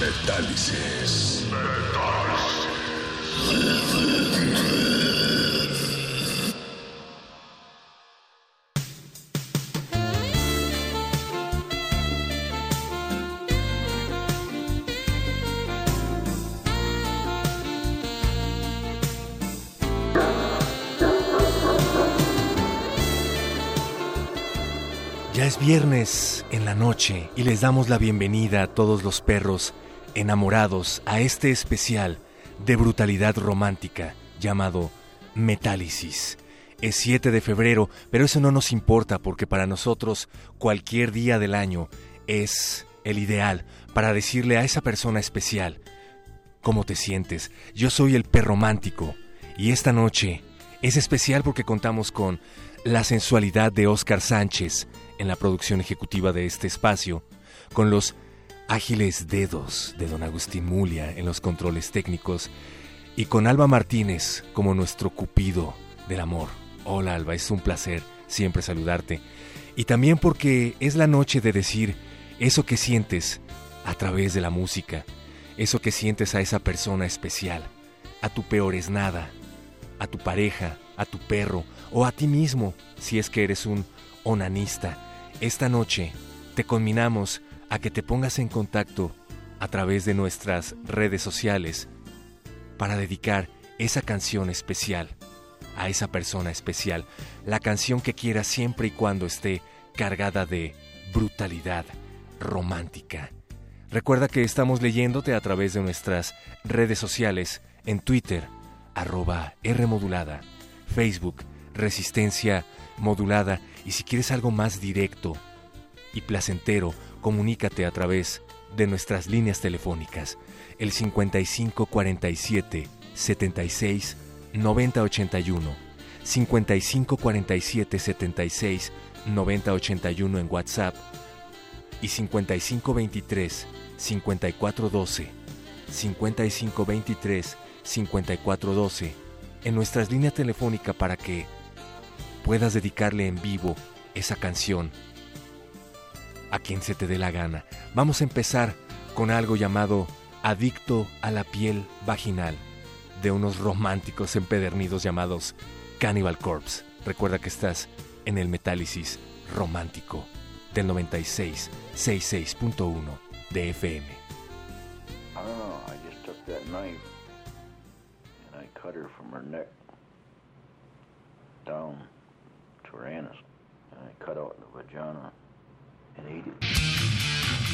Metálisis. Ya es viernes en la noche y les damos la bienvenida a todos los perros enamorados a este especial de brutalidad romántica llamado Metálisis. Es 7 de febrero, pero eso no nos importa porque para nosotros cualquier día del año es el ideal para decirle a esa persona especial, ¿cómo te sientes? Yo soy el perromántico y esta noche es especial porque contamos con la sensualidad de Oscar Sánchez en la producción ejecutiva de este espacio, con los ágiles dedos de don Agustín Mulia en los controles técnicos y con Alba Martínez como nuestro cupido del amor. Hola Alba, es un placer siempre saludarte. Y también porque es la noche de decir eso que sientes a través de la música, eso que sientes a esa persona especial, a tu peor es nada, a tu pareja, a tu perro o a ti mismo si es que eres un onanista. Esta noche te conminamos a que te pongas en contacto a través de nuestras redes sociales para dedicar esa canción especial a esa persona especial, la canción que quieras siempre y cuando esté cargada de brutalidad romántica. Recuerda que estamos leyéndote a través de nuestras redes sociales en Twitter, arroba Rmodulada, Facebook, Resistencia Modulada, y si quieres algo más directo y placentero, comunícate a través de nuestras líneas telefónicas, el 5547 76 9081, 5547 76 9081 en WhatsApp y 5523 5412, 5523 5412 en nuestras líneas telefónicas para que puedas dedicarle en vivo esa canción a quien se te dé la gana. Vamos a empezar con algo llamado Adicto a la piel vaginal de unos románticos empedernidos llamados Cannibal Corpse. Recuerda que estás en el Metálisis romántico del 96 66.1 de FM. Don't know. I just took that knife and I cut her from her neck down to her anus. And I cut out the vagina and ate it.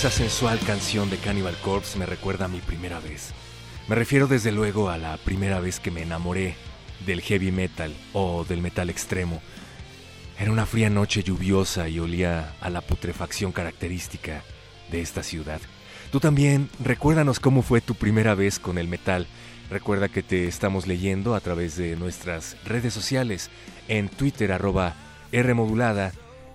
Esa sensual canción de Cannibal Corpse me recuerda a mi primera vez. Me refiero desde luego a la primera vez que me enamoré del heavy metal o del metal extremo. Era una fría noche lluviosa y olía a la putrefacción característica de esta ciudad. Tú también, recuérdanos cómo fue tu primera vez con el metal. Recuerda que te estamos leyendo a través de nuestras redes sociales, en Twitter arroba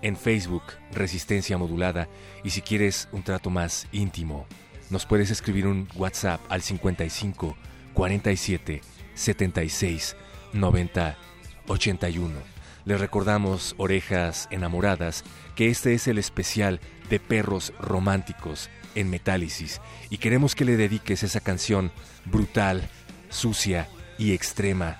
en Facebook Resistencia Modulada y si quieres un trato más íntimo, nos puedes escribir un WhatsApp al 55 47 76 90 81. Les recordamos, orejas enamoradas, que este es el especial de perros románticos en Metálisis y queremos que le dediques esa canción brutal, sucia y extrema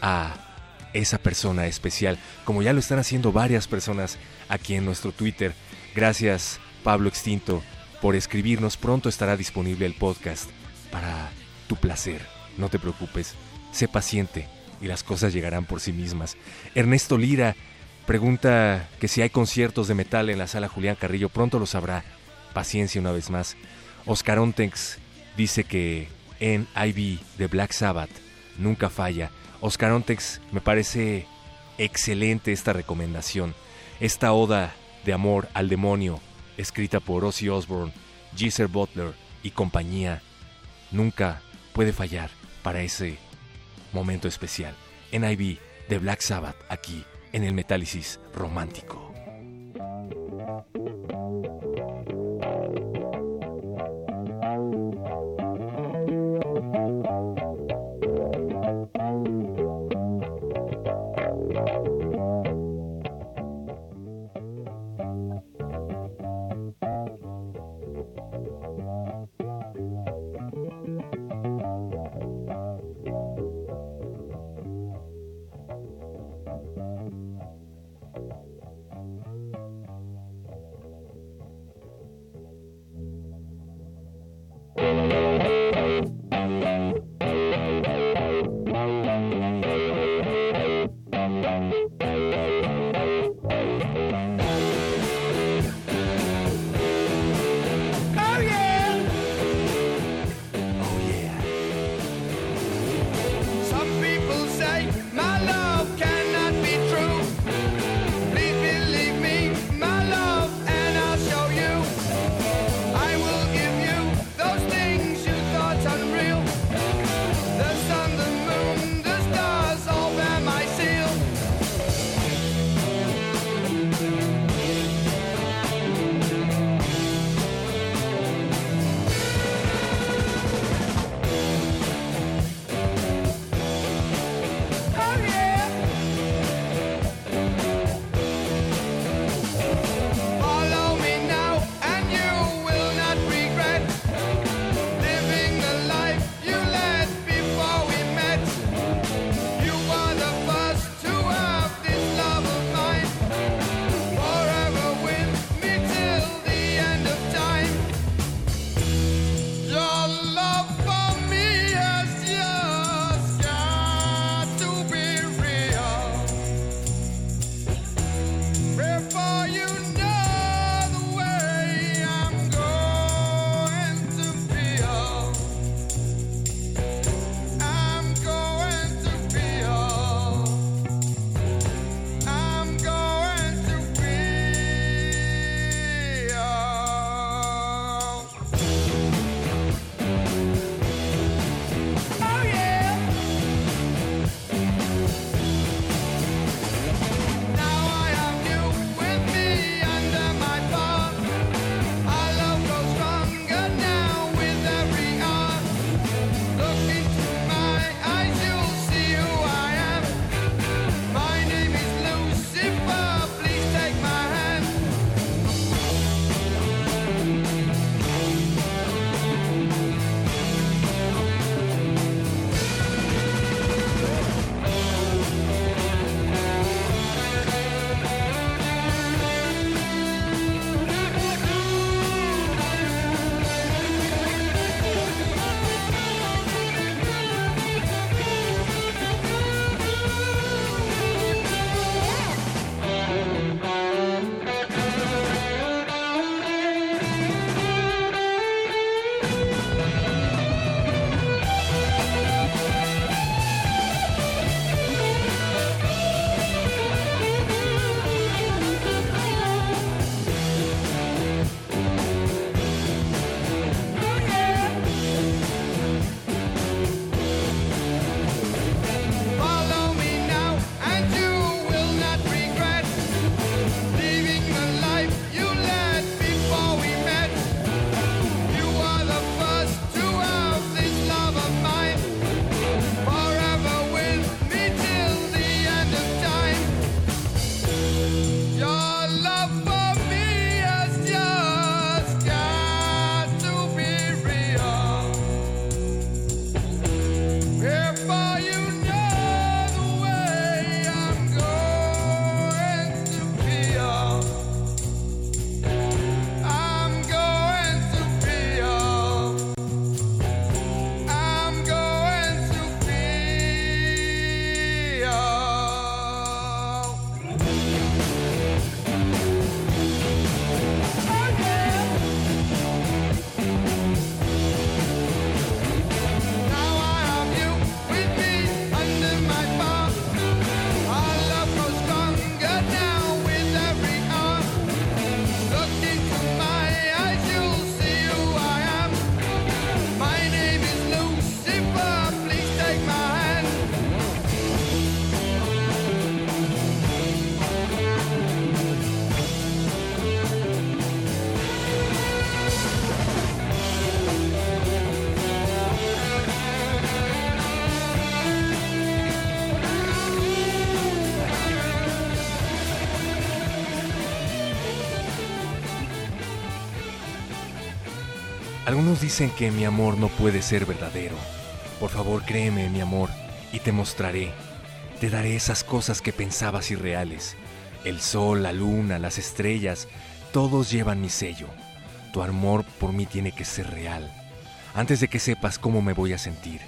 a esa persona especial, como ya lo están haciendo varias personas aquí en nuestro Twitter. Gracias, Pablo Extinto, por escribirnos. Pronto estará disponible el podcast para tu placer. No te preocupes, sé paciente y las cosas llegarán por sí mismas. Ernesto Lira pregunta que si hay conciertos de metal en la sala Julián Carrillo. Pronto lo sabrá. Paciencia una vez más. Oscar Ontex dice que en IB de Black Sabbath nunca falla. Oscarontex, me parece excelente esta recomendación. Esta oda de amor al demonio, escrita por Ozzy Osbourne, Geezer Butler y compañía, nunca puede fallar para ese momento especial. NIV de Black Sabbath aquí en el Metálisis Romántico. Algunos dicen que mi amor no puede ser verdadero. Por favor, créeme, mi amor, y te mostraré. Te daré esas cosas que pensabas irreales. El sol, la luna, las estrellas, todos llevan mi sello. Tu amor por mí tiene que ser real. Antes de que sepas cómo me voy a sentir.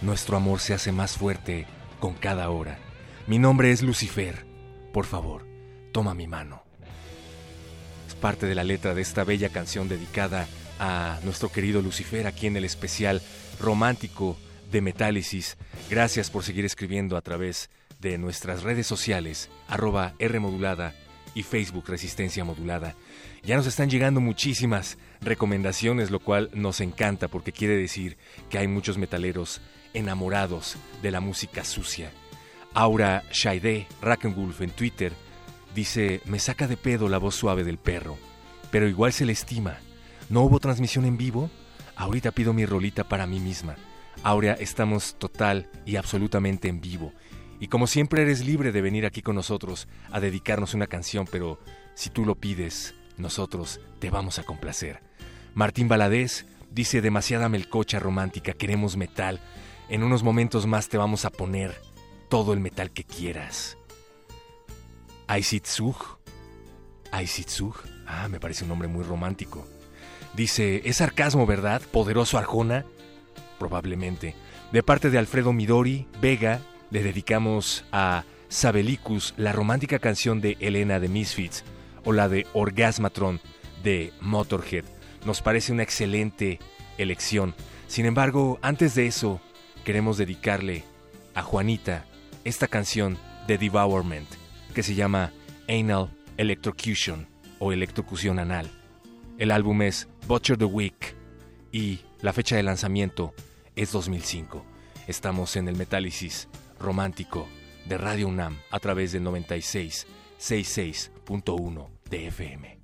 Nuestro amor se hace más fuerte con cada hora. Mi nombre es Lucifer. Por favor, toma mi mano. Es parte de la letra de esta bella canción dedicada a nuestro querido Lucifer aquí en el especial romántico de Metálisis. Gracias por seguir escribiendo a través de nuestras redes sociales, arroba R modulada y Facebook Resistencia Modulada. Ya nos están llegando muchísimas recomendaciones, lo cual nos encanta porque quiere decir que hay muchos metaleros enamorados de la música sucia. Aura Shaide Rackenwolf en Twitter dice, me saca de pedo la voz suave del perro, pero igual se le estima. ¿No hubo transmisión en vivo? Ahorita pido mi rolita para mí misma. Aurea, estamos total y absolutamente en vivo. Y como siempre eres libre de venir aquí con nosotros a dedicarnos una canción, pero si tú lo pides, nosotros te vamos a complacer. Martín Baladés dice demasiada melcocha romántica, queremos metal. En unos momentos más te vamos a poner todo el metal que quieras. Aisitsug. Aisitsug. Ah, me parece un nombre muy romántico. Dice, es sarcasmo, ¿verdad? Poderoso Arjona. Probablemente. De parte de Alfredo Midori, Vega, le dedicamos a Sabelicus la romántica canción de Elena de Misfits o la de Orgasmatron de Motorhead. Nos parece una excelente elección. Sin embargo, antes de eso, queremos dedicarle a Juanita esta canción de Devourment que se llama Anal Electrocution o Electrocución Anal. El álbum es Butcher the Week y la fecha de lanzamiento es 2005. Estamos en el Metálisis romántico de Radio UNAM a través del 96 66.1 de FM.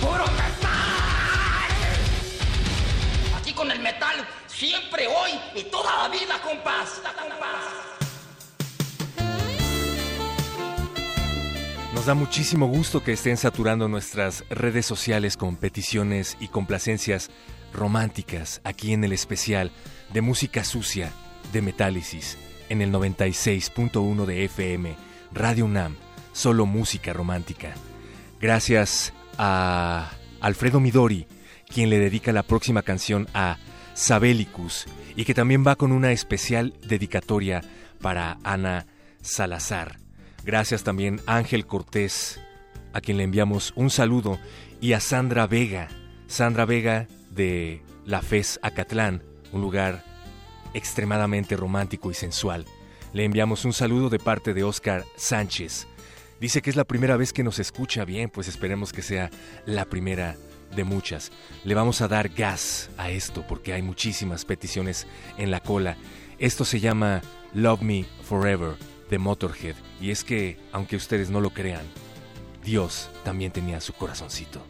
¡Puro metal! Aquí con el metal, siempre, hoy y toda la vida, compás. Nos da muchísimo gusto que estén saturando nuestras redes sociales con peticiones y complacencias románticas aquí en el especial de música sucia de Metálisis en el 96.1 de FM, Radio UNAM, solo música romántica. Gracias a Alfredo Midori, quien le dedica la próxima canción a Sabelicus y que también va con una especial dedicatoria para Ana Salazar. Gracias también a Ángel Cortés, a quien le enviamos un saludo, y a Sandra Vega, Sandra Vega de La Fez Acatlán, un lugar extremadamente romántico y sensual. Le enviamos un saludo de parte de Oscar Sánchez. Dice que es la primera vez que nos escucha bien, pues esperemos que sea la primera de muchas. Le vamos a dar gas a esto porque hay muchísimas peticiones en la cola. Esto se llama Love Me Forever de Motorhead. Y es que, aunque ustedes no lo crean, Dios también tenía su corazoncito.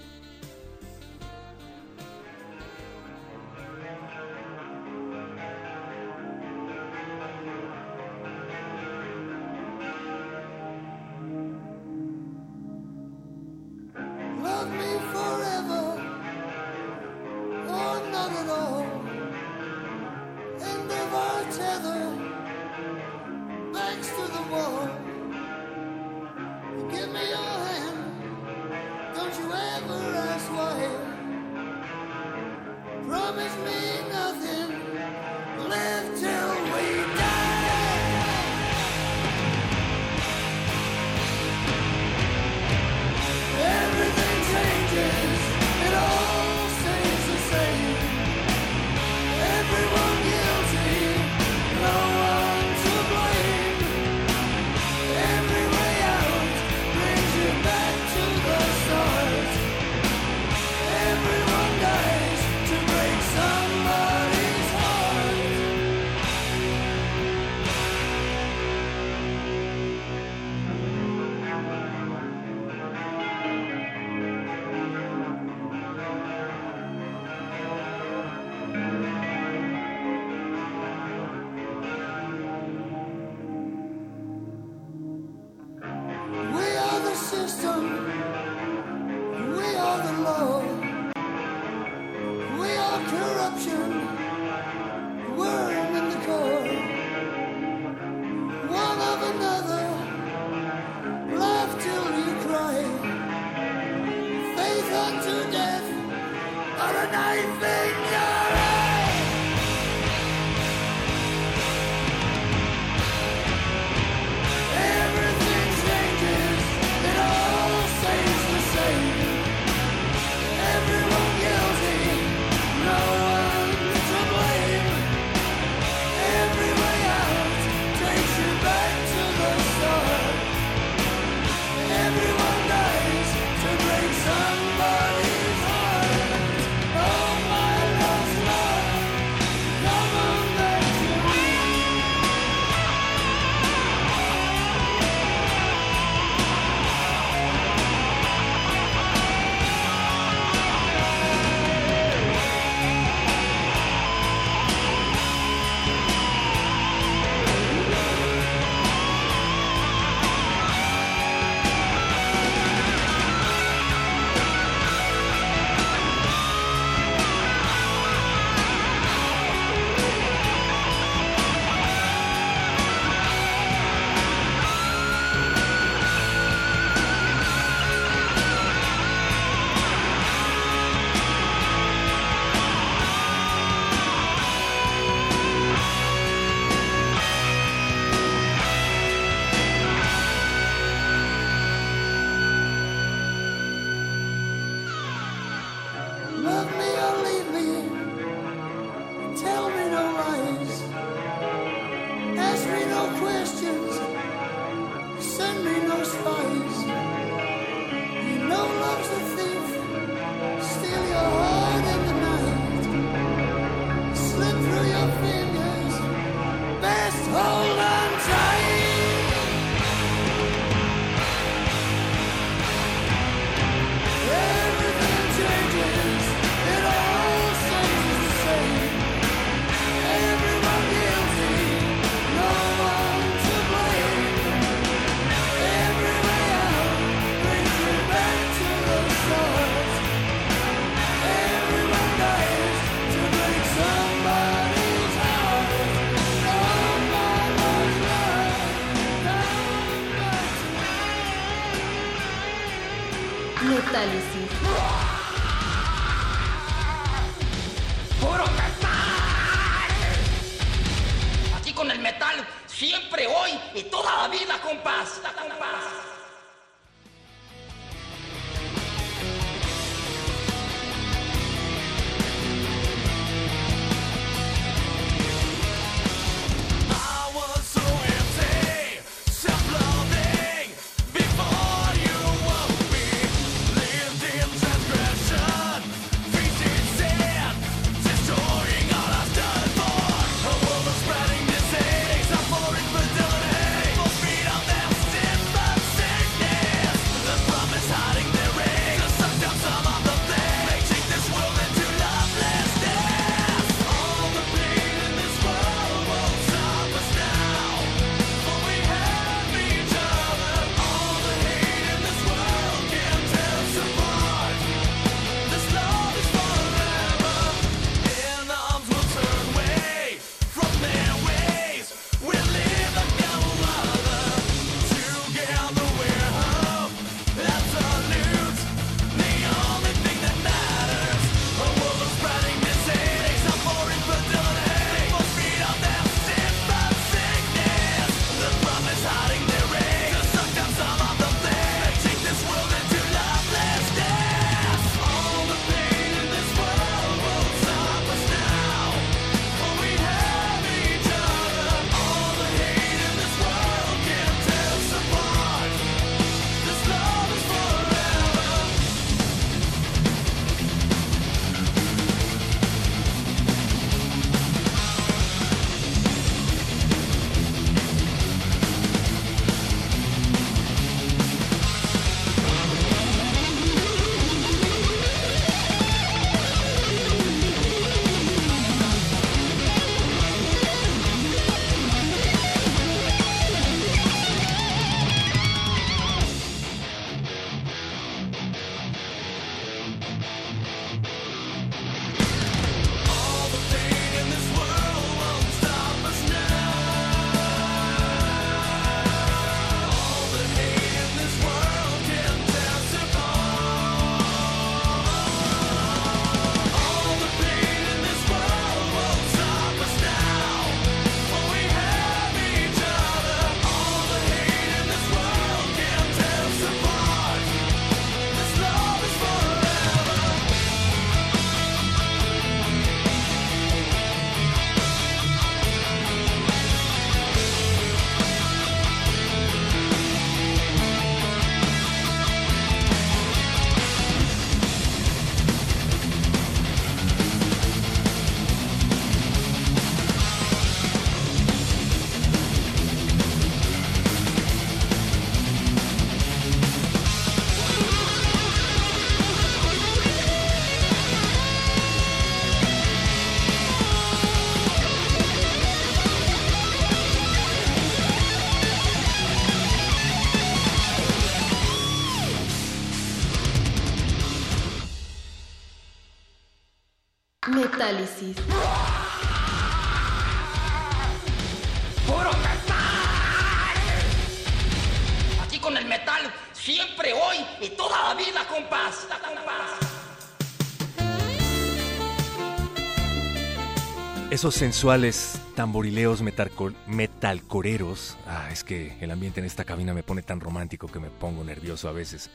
Esos sensuales tamborileos metalco- metalcoreros. Ah, es que el ambiente en esta cabina me pone tan romántico que me pongo nervioso a veces.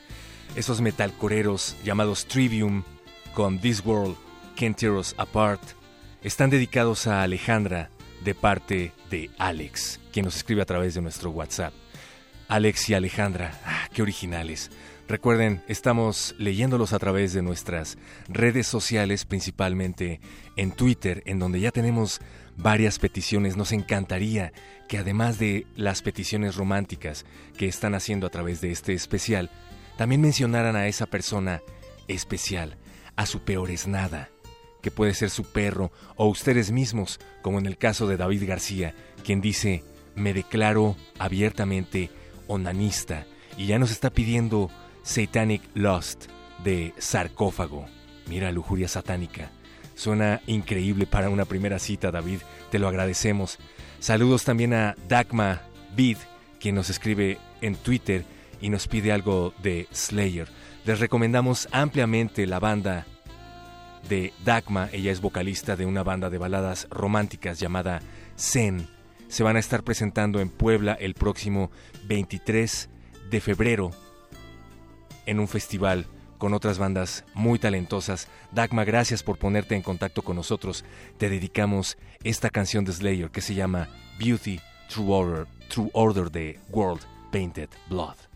Esos metalcoreros llamados Trivium con This World Can't Tear Us Apart están dedicados a Alejandra de parte de Alex, quien nos escribe a través de nuestro WhatsApp. Alex y Alejandra, ah, qué originales. Recuerden, estamos leyéndolos a través de nuestras redes sociales, principalmente en Twitter, en donde ya tenemos varias peticiones. Nos encantaría que además de las peticiones románticas que están haciendo a través de este especial, también mencionaran a esa persona especial, a su peor es nada, que puede ser su perro o ustedes mismos, como en el caso de David García, quien dice, me declaro abiertamente onanista y ya nos está pidiendo Satanic Lust de sarcófago. Mira, lujuria satánica. Suena increíble para una primera cita, David. Te lo agradecemos. Saludos también a Dagma Bid, quien nos escribe en Twitter y nos pide algo de Slayer. Les recomendamos ampliamente la banda de Dagma, ella es vocalista de una banda de baladas románticas llamada Zen. Se van a estar presentando en Puebla el próximo 23 de febrero en un festival con otras bandas muy talentosas. Dagma, gracias por ponerte en contacto con nosotros. Te dedicamos esta canción de Slayer que se llama Beauty True Order, True Order de World Painted Blood.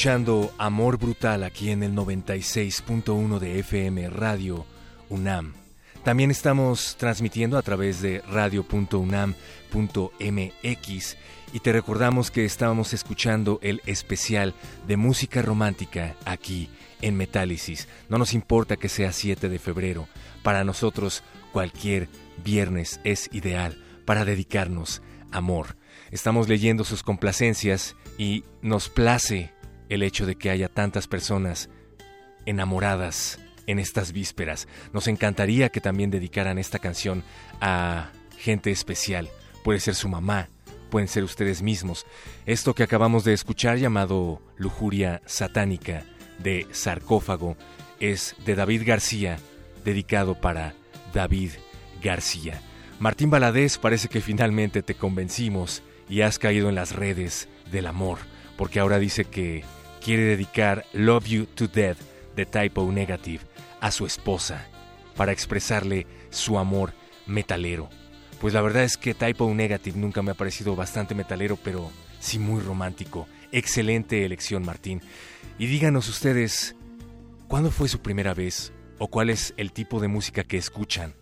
Escuchando Amor Brutal aquí en el 96.1 de FM Radio UNAM. También estamos transmitiendo a través de radio.unam.mx y te recordamos que estábamos escuchando el especial de música romántica aquí en Metálisis. No nos importa que sea 7 de febrero, para nosotros cualquier viernes es ideal para dedicarnos amor. Estamos leyendo sus complacencias y nos place el hecho de que haya tantas personas enamoradas en estas vísperas. Nos encantaría que también dedicaran esta canción a gente especial. Puede ser su mamá, pueden ser ustedes mismos. Esto que acabamos de escuchar llamado Lujuria Satánica de Sarcófago es de David García, dedicado para David García. Martín Baladés parece que finalmente te convencimos y has caído en las redes del amor, porque ahora dice que quiere dedicar Love You to Death de Typo Negative a su esposa para expresarle su amor metalero. Pues la verdad es que Typo Negative nunca me ha parecido bastante metalero, pero sí muy romántico. Excelente elección, Martín. Y díganos ustedes, ¿cuándo fue su primera vez o cuál es el tipo de música que escuchan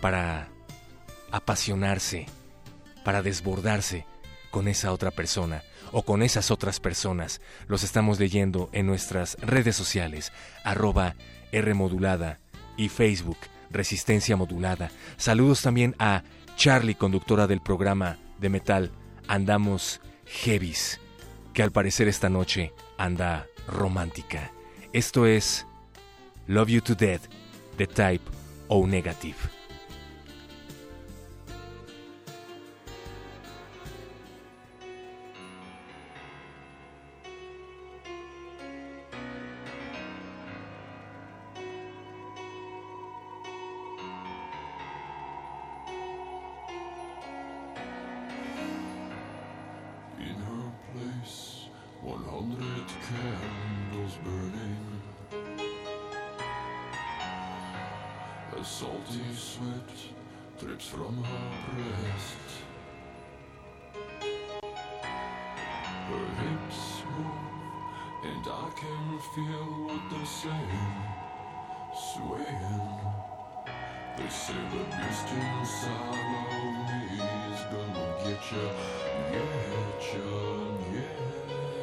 para apasionarse, para desbordarse con esa otra persona o con esas otras personas. Los estamos leyendo en nuestras redes sociales, arroba Rmodulada y Facebook Resistencia Modulada. Saludos también a Charlie, conductora del programa de metal Andamos Heavis, que al parecer esta noche anda romántica. Esto es Love You to Death, de Type O Negative. salty sweat drips from her breast. Her hips move, and I can feel what they're saying. Swaying, they say the beast inside of me is gonna get ya, get ya, yeah.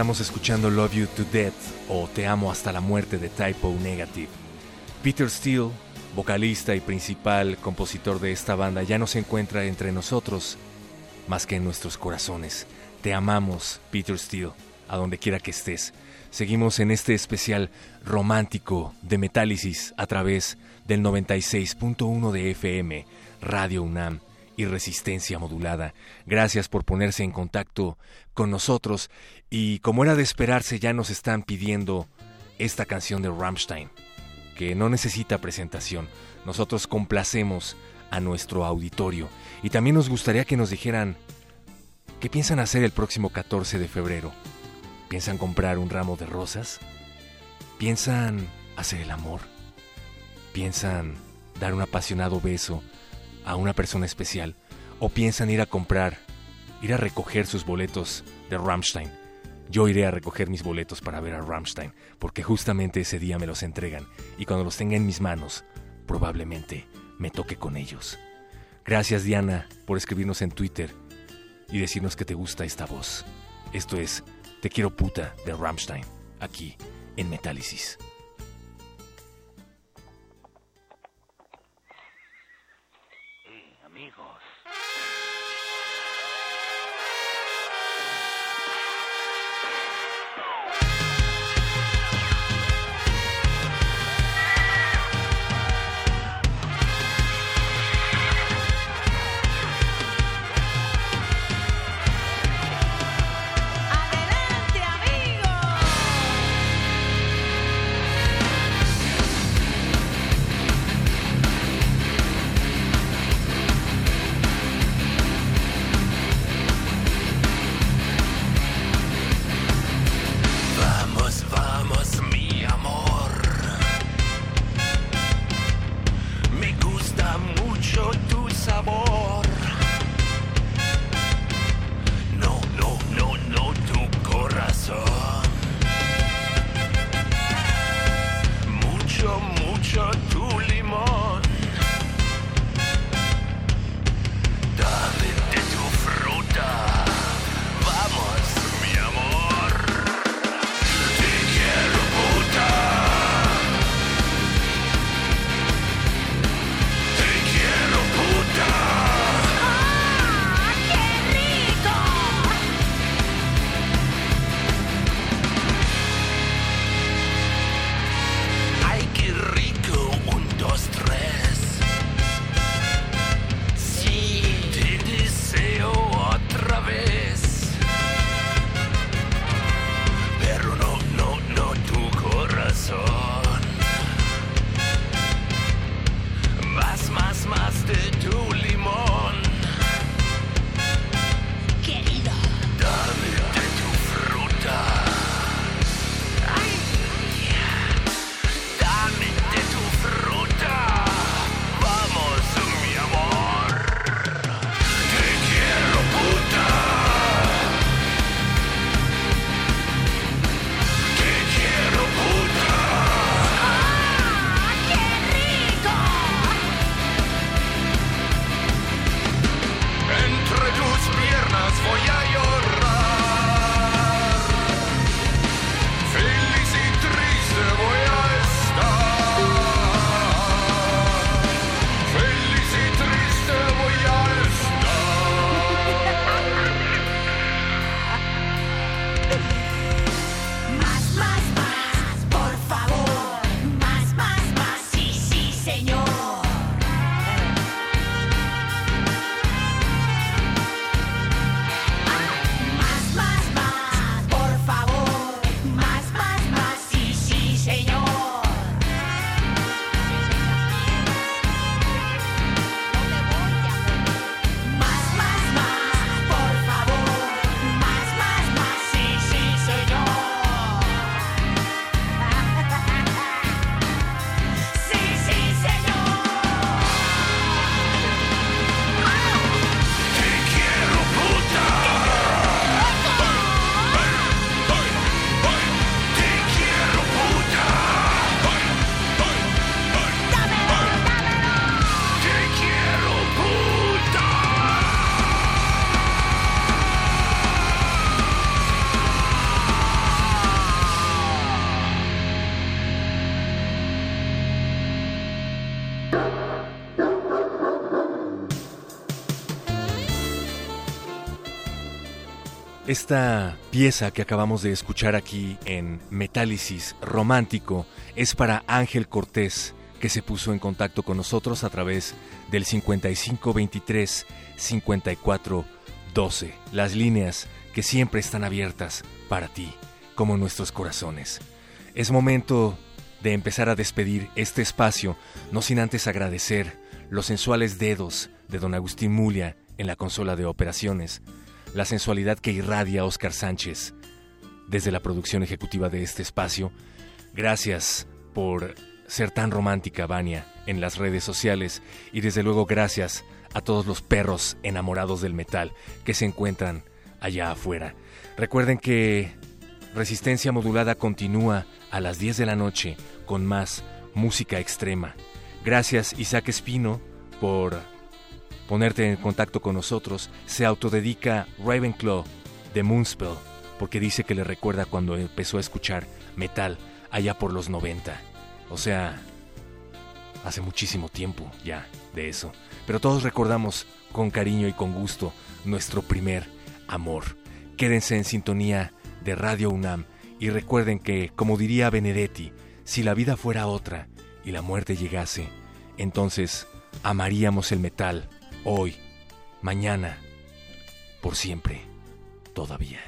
Estamos escuchando Love You to Death o Te Amo hasta la muerte de Typo Negative. Peter Steele, vocalista y principal compositor de esta banda, ya no se encuentra entre nosotros más que en nuestros corazones. Te amamos, Peter Steele, a donde quiera que estés. Seguimos en este especial romántico de Metálisis a través del 96.1 de FM, Radio UNAM y Resistencia Modulada. Gracias por ponerse en contacto con nosotros y como era de esperarse ya nos están pidiendo esta canción de Rammstein, que no necesita presentación. Nosotros complacemos a nuestro auditorio y también nos gustaría que nos dijeran qué piensan hacer el próximo 14 de febrero. ¿Piensan comprar un ramo de rosas? ¿Piensan hacer el amor? ¿Piensan dar un apasionado beso a una persona especial? ¿O piensan ir a comprar, ir a recoger sus boletos de Rammstein? yo iré a recoger mis boletos para ver a Rammstein, porque justamente ese día me los entregan y cuando los tenga en mis manos, probablemente me toque con ellos. Gracias Diana por escribirnos en Twitter y decirnos que te gusta esta voz. Esto es Te quiero puta de Rammstein, aquí en Metálisis. Esta pieza que acabamos de escuchar aquí en Metálisis Romántico es para Ángel Cortés, que se puso en contacto con nosotros a través del 5523 5412, las líneas que siempre están abiertas para ti, como nuestros corazones. Es momento de empezar a despedir este espacio, no sin antes agradecer los sensuales dedos de don Agustín Mulia en la consola de operaciones, la sensualidad que irradia Oscar Sánchez desde la producción ejecutiva de este espacio. Gracias por ser tan romántica, Vania, en las redes sociales y desde luego gracias a todos los perros enamorados del metal que se encuentran allá afuera. Recuerden que Resistencia Modulada continúa a las 10 de la noche con más música extrema. Gracias Isaac Espino por ponerte en contacto con nosotros. Se autodedica Ravenclaw de Moonspell porque dice que le recuerda cuando empezó a escuchar metal allá por los 90. O sea, hace muchísimo tiempo ya de eso. Pero todos recordamos con cariño y con gusto nuestro primer amor. Quédense en sintonía de Radio UNAM y recuerden que, como diría Benedetti, si la vida fuera otra y la muerte llegase, entonces amaríamos el metal hoy, mañana, por siempre, todavía.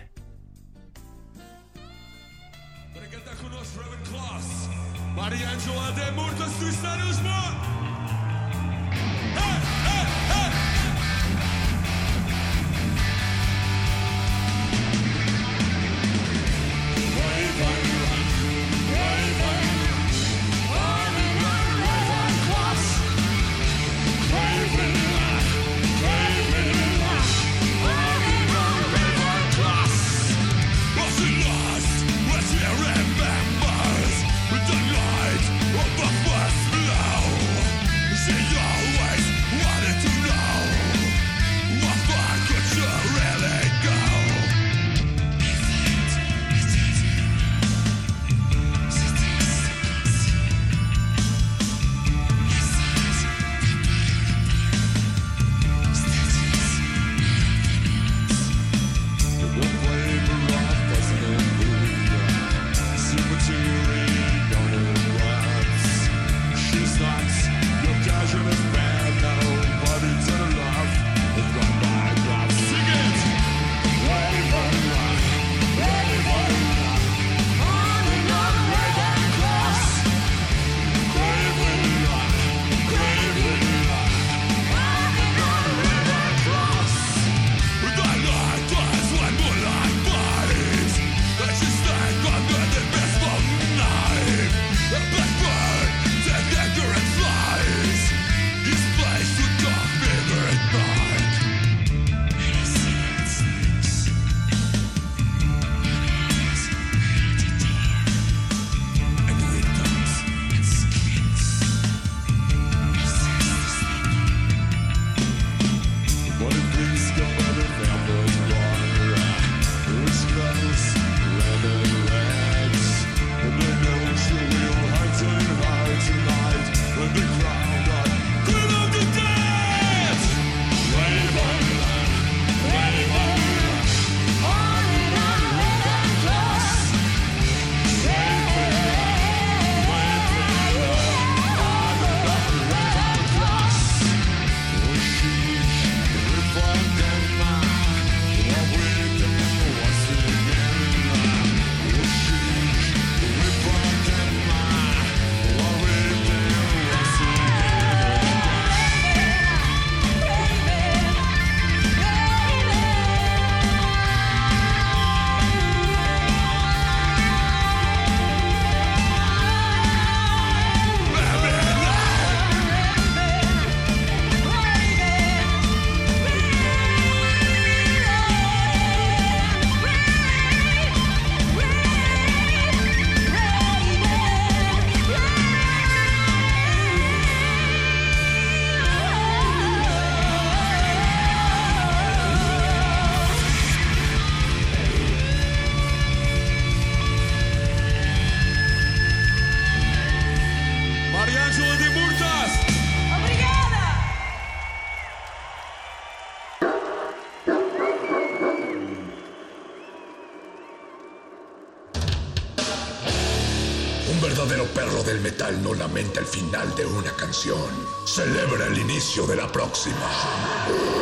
El final de una canción. Celebra el inicio de la próxima.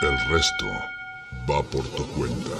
el resto va por tu cuenta.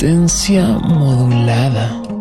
Resistencia modulada.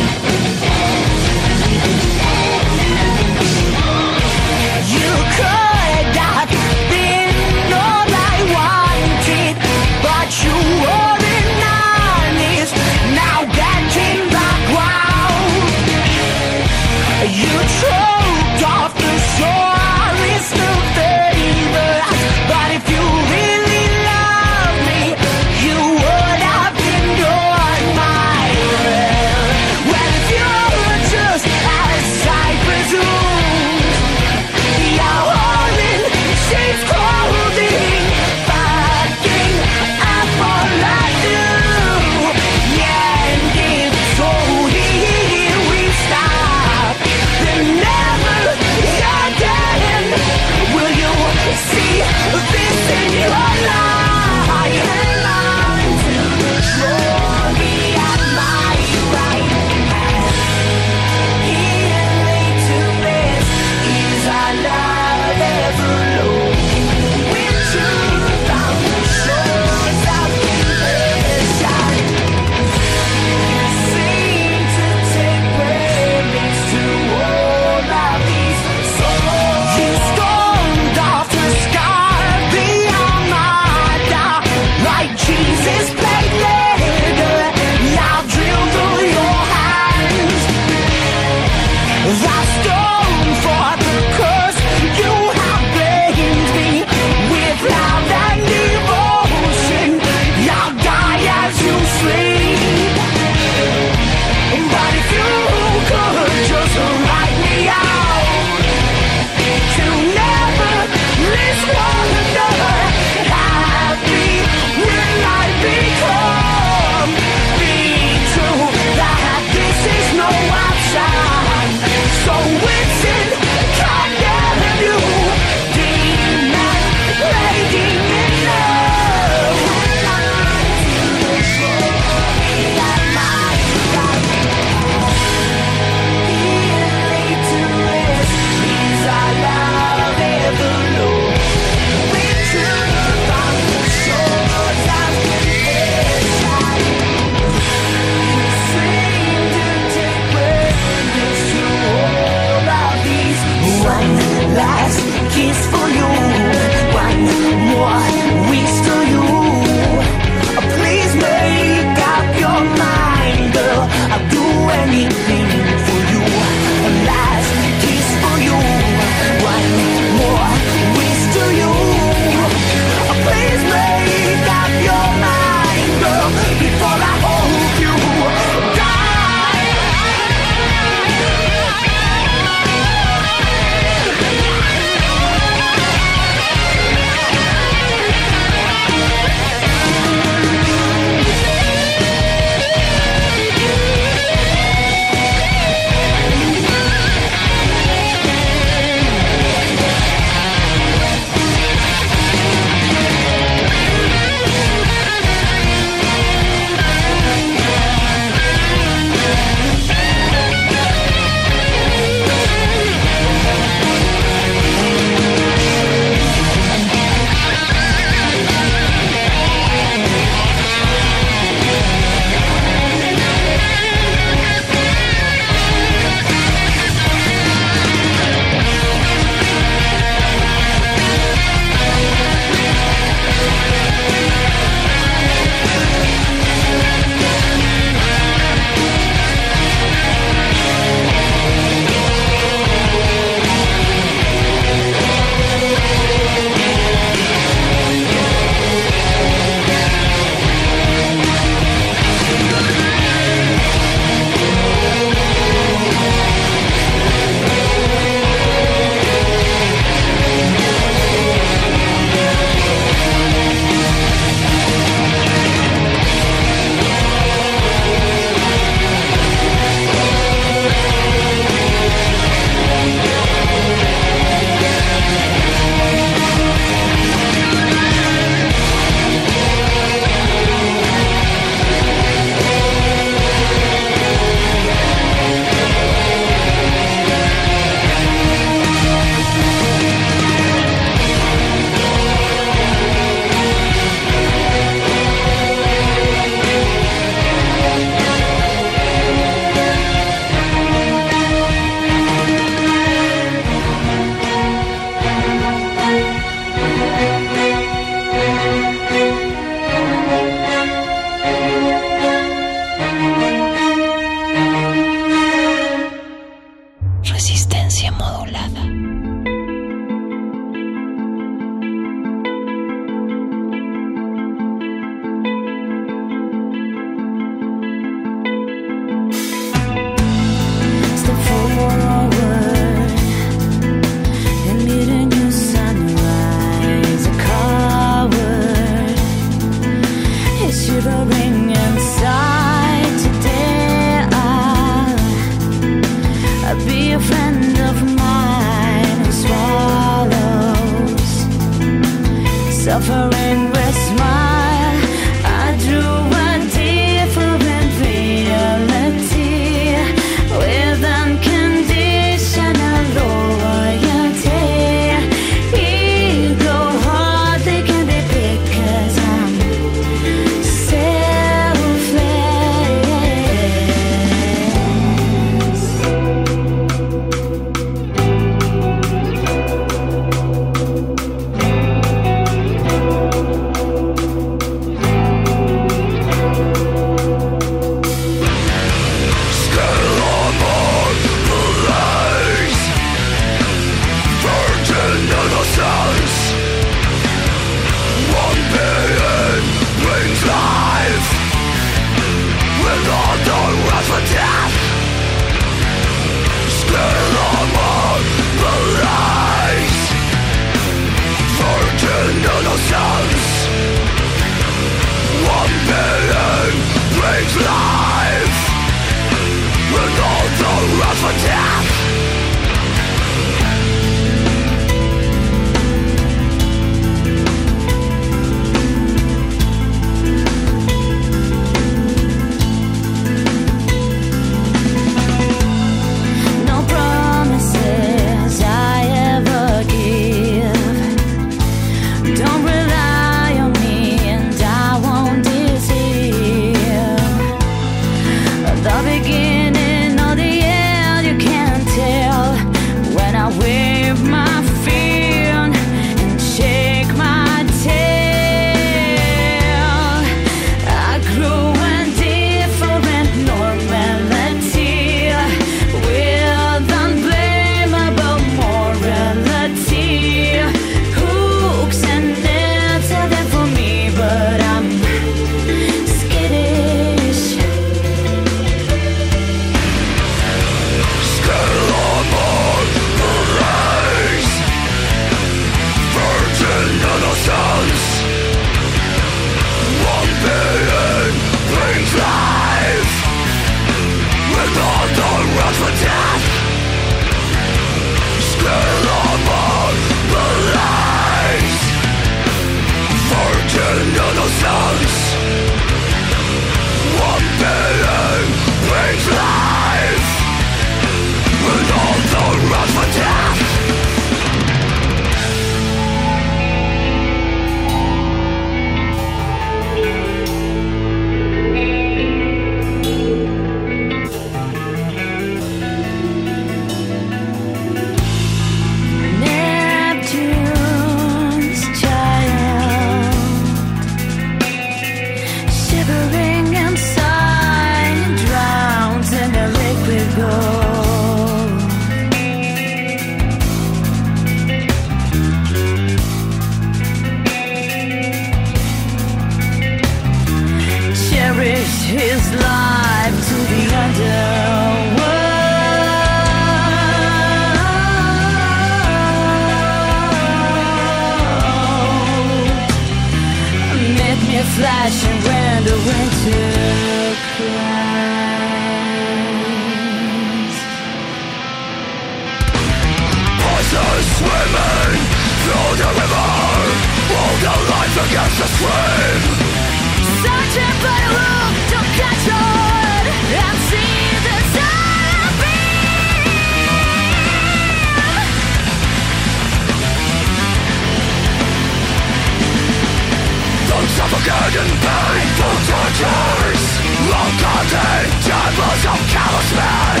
soldiers of God the devils of callous men.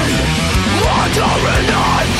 Wandering on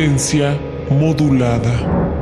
Resistencia modulada.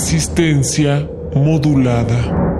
Resistencia modulada.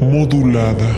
modulada.